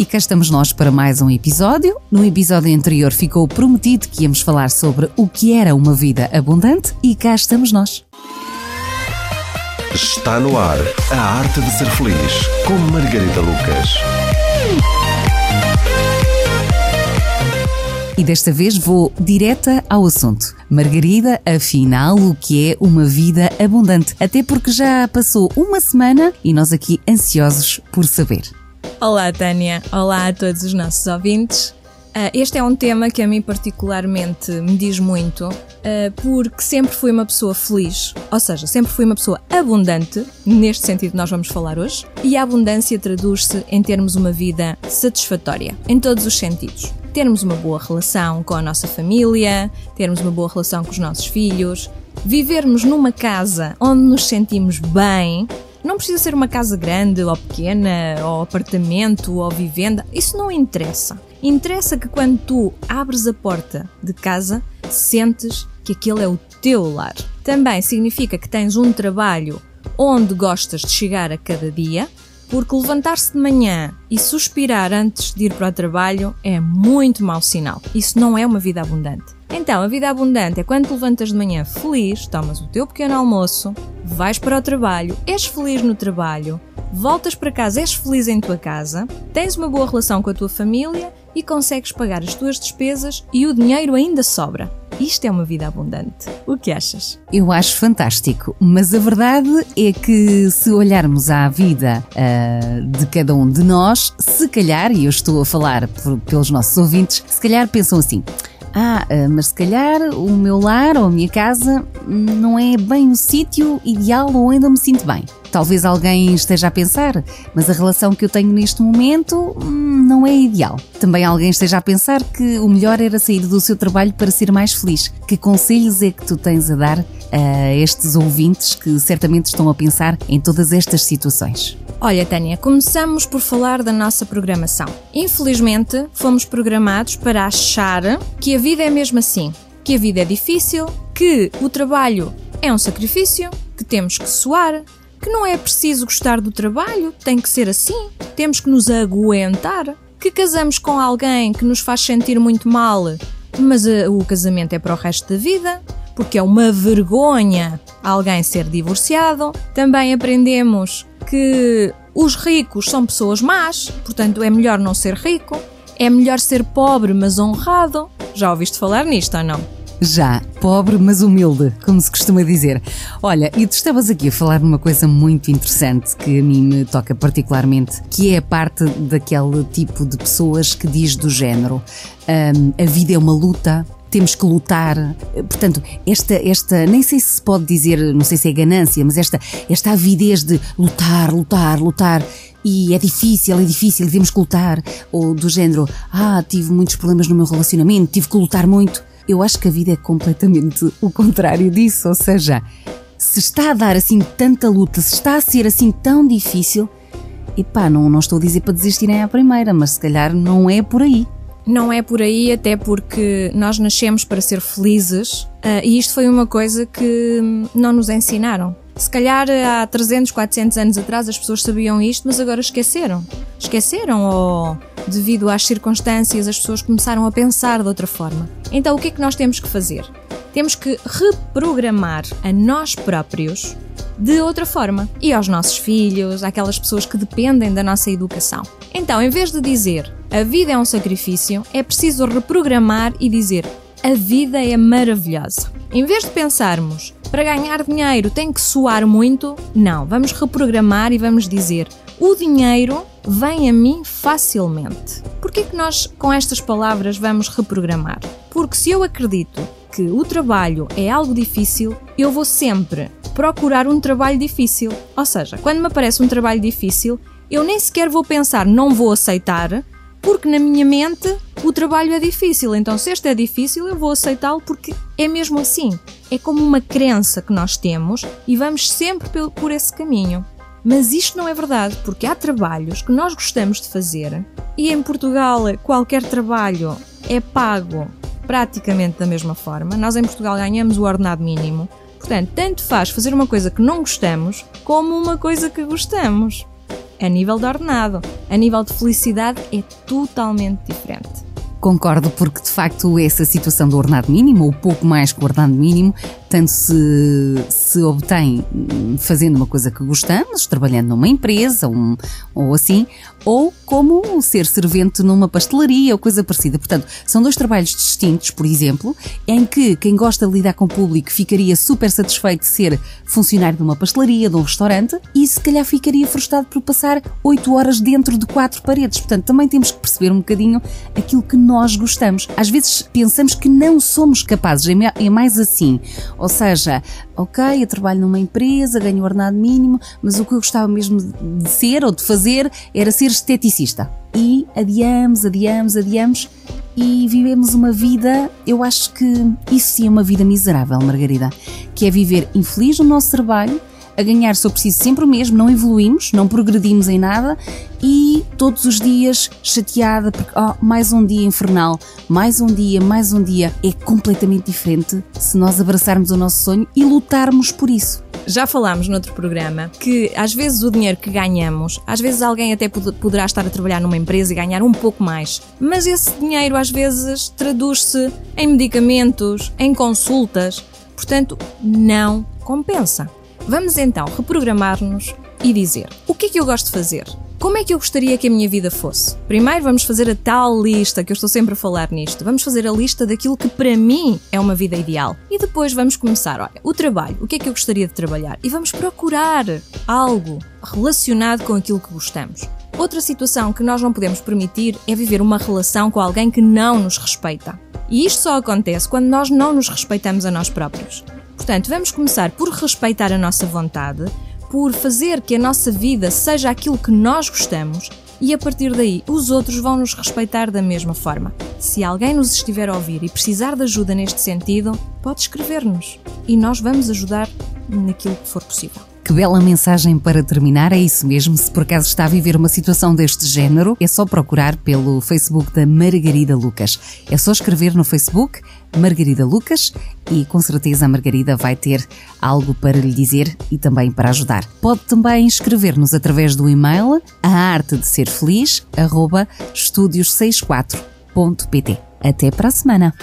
E cá estamos nós para mais um episódio. No episódio anterior ficou prometido que íamos falar sobre o que era uma vida abundante e cá estamos nós. Está no ar a arte de ser feliz com Margarida Lucas. E desta vez vou direta ao assunto. Margarida, afinal, o que é uma vida abundante? Até porque já passou uma semana e nós aqui ansiosos por saber. Olá, Tânia. Olá a todos os nossos ouvintes. Uh, este é um tema que a mim particularmente me diz muito, uh, porque sempre fui uma pessoa feliz, ou seja, sempre fui uma pessoa abundante, neste sentido nós vamos falar hoje, e a abundância traduz-se em termos uma vida satisfatória, em todos os sentidos termos uma boa relação com a nossa família, termos uma boa relação com os nossos filhos, vivermos numa casa onde nos sentimos bem. Não precisa ser uma casa grande ou pequena, ou apartamento ou vivenda, isso não interessa. Interessa que quando tu abres a porta de casa, sentes que aquele é o teu lar. Também significa que tens um trabalho onde gostas de chegar a cada dia, porque levantar-se de manhã e suspirar antes de ir para o trabalho é muito mau sinal. Isso não é uma vida abundante. Então, a vida abundante é quando te levantas de manhã feliz, tomas o teu pequeno almoço, vais para o trabalho, és feliz no trabalho, voltas para casa, és feliz em tua casa, tens uma boa relação com a tua família e consegues pagar as tuas despesas e o dinheiro ainda sobra. Isto é uma vida abundante. O que achas? Eu acho fantástico, mas a verdade é que se olharmos à vida uh, de cada um de nós, se calhar, e eu estou a falar por, pelos nossos ouvintes, se calhar pensam assim. Ah, ah, mas se calhar o meu lar ou a minha casa não é bem o sítio ideal ou ainda me sinto bem. Talvez alguém esteja a pensar, mas a relação que eu tenho neste momento hum, não é ideal. Também alguém esteja a pensar que o melhor era sair do seu trabalho para ser mais feliz. Que conselhos é que tu tens a dar a estes ouvintes que certamente estão a pensar em todas estas situações? Olha, Tânia, começamos por falar da nossa programação. Infelizmente, fomos programados para achar que a vida é mesmo assim, que a vida é difícil, que o trabalho é um sacrifício, que temos que suar, que não é preciso gostar do trabalho, tem que ser assim, temos que nos aguentar, que casamos com alguém que nos faz sentir muito mal, mas uh, o casamento é para o resto da vida, porque é uma vergonha alguém ser divorciado. Também aprendemos que os ricos são pessoas más, portanto é melhor não ser rico. É melhor ser pobre, mas honrado. Já ouviste falar nisto ou não? Já, pobre mas humilde, como se costuma dizer. Olha, e tu estavas aqui a falar numa coisa muito interessante que a mim me toca particularmente, que é a parte daquele tipo de pessoas que diz do género: um, a vida é uma luta, temos que lutar. Portanto, esta, esta, nem sei se pode dizer, não sei se é ganância, mas esta, esta avidez de lutar, lutar, lutar. E é difícil, é difícil, temos que lutar. Ou do género, ah, tive muitos problemas no meu relacionamento, tive que lutar muito. Eu acho que a vida é completamente o contrário disso, ou seja, se está a dar assim tanta luta, se está a ser assim tão difícil, epá, não, não estou a dizer para desistirem à primeira, mas se calhar não é por aí. Não é por aí, até porque nós nascemos para ser felizes uh, e isto foi uma coisa que não nos ensinaram. Se calhar há 300, 400 anos atrás as pessoas sabiam isto, mas agora esqueceram. Esqueceram ou, devido às circunstâncias, as pessoas começaram a pensar de outra forma. Então, o que é que nós temos que fazer? Temos que reprogramar a nós próprios de outra forma e aos nossos filhos, àquelas pessoas que dependem da nossa educação. Então, em vez de dizer a vida é um sacrifício, é preciso reprogramar e dizer a vida é maravilhosa. Em vez de pensarmos para ganhar dinheiro tem que suar muito, não, vamos reprogramar e vamos dizer o dinheiro vem a mim facilmente. Por que nós com estas palavras vamos reprogramar? Porque se eu acredito que o trabalho é algo difícil, eu vou sempre procurar um trabalho difícil. Ou seja, quando me aparece um trabalho difícil, eu nem sequer vou pensar não vou aceitar, porque na minha mente o trabalho é difícil. Então, se este é difícil, eu vou aceitá-lo porque é mesmo assim. É como uma crença que nós temos e vamos sempre por esse caminho. Mas isto não é verdade, porque há trabalhos que nós gostamos de fazer e em Portugal qualquer trabalho é pago praticamente da mesma forma. Nós em Portugal ganhamos o ordenado mínimo. Portanto, tanto faz fazer uma coisa que não gostamos como uma coisa que gostamos. a nível de ordenado. A nível de felicidade é totalmente diferente. Concordo, porque de facto essa situação do ordenado mínimo, ou pouco mais que o ordenado mínimo, tanto se, se obtém fazendo uma coisa que gostamos, trabalhando numa empresa um, ou assim, ou como ser servente numa pastelaria ou coisa parecida. Portanto, são dois trabalhos distintos, por exemplo, em que quem gosta de lidar com o público ficaria super satisfeito de ser funcionário de uma pastelaria, de um restaurante, e se calhar ficaria frustrado por passar oito horas dentro de quatro paredes. Portanto, também temos que perceber um bocadinho aquilo que nós gostamos. Às vezes pensamos que não somos capazes, é, é mais assim. Ou seja, ok, eu trabalho numa empresa, ganho ordenado mínimo, mas o que eu gostava mesmo de ser ou de fazer era ser esteticista. E adiamos, adiamos, adiamos e vivemos uma vida, eu acho que isso sim é uma vida miserável, Margarida, que é viver infeliz no nosso trabalho, a ganhar só preciso sempre o mesmo, não evoluímos, não progredimos em nada e todos os dias chateada porque oh, mais um dia infernal, mais um dia, mais um dia. É completamente diferente se nós abraçarmos o nosso sonho e lutarmos por isso. Já falámos noutro programa que às vezes o dinheiro que ganhamos, às vezes alguém até poderá estar a trabalhar numa empresa e ganhar um pouco mais, mas esse dinheiro às vezes traduz-se em medicamentos, em consultas, portanto não compensa. Vamos então reprogramar-nos e dizer: o que é que eu gosto de fazer? Como é que eu gostaria que a minha vida fosse? Primeiro vamos fazer a tal lista que eu estou sempre a falar nisto. Vamos fazer a lista daquilo que para mim é uma vida ideal. E depois vamos começar, olha, o trabalho, o que é que eu gostaria de trabalhar? E vamos procurar algo relacionado com aquilo que gostamos. Outra situação que nós não podemos permitir é viver uma relação com alguém que não nos respeita. E isto só acontece quando nós não nos respeitamos a nós próprios. Portanto, vamos começar por respeitar a nossa vontade, por fazer que a nossa vida seja aquilo que nós gostamos e a partir daí os outros vão nos respeitar da mesma forma. Se alguém nos estiver a ouvir e precisar de ajuda neste sentido, pode escrever-nos e nós vamos ajudar naquilo que for possível. Que bela mensagem para terminar, é isso mesmo. Se por acaso está a viver uma situação deste género, é só procurar pelo Facebook da Margarida Lucas. É só escrever no Facebook Margarida Lucas e com certeza a Margarida vai ter algo para lhe dizer e também para ajudar. Pode também escrever-nos através do e-mail a arte de ser feliz, arroba estúdios64.pt. Até para a semana!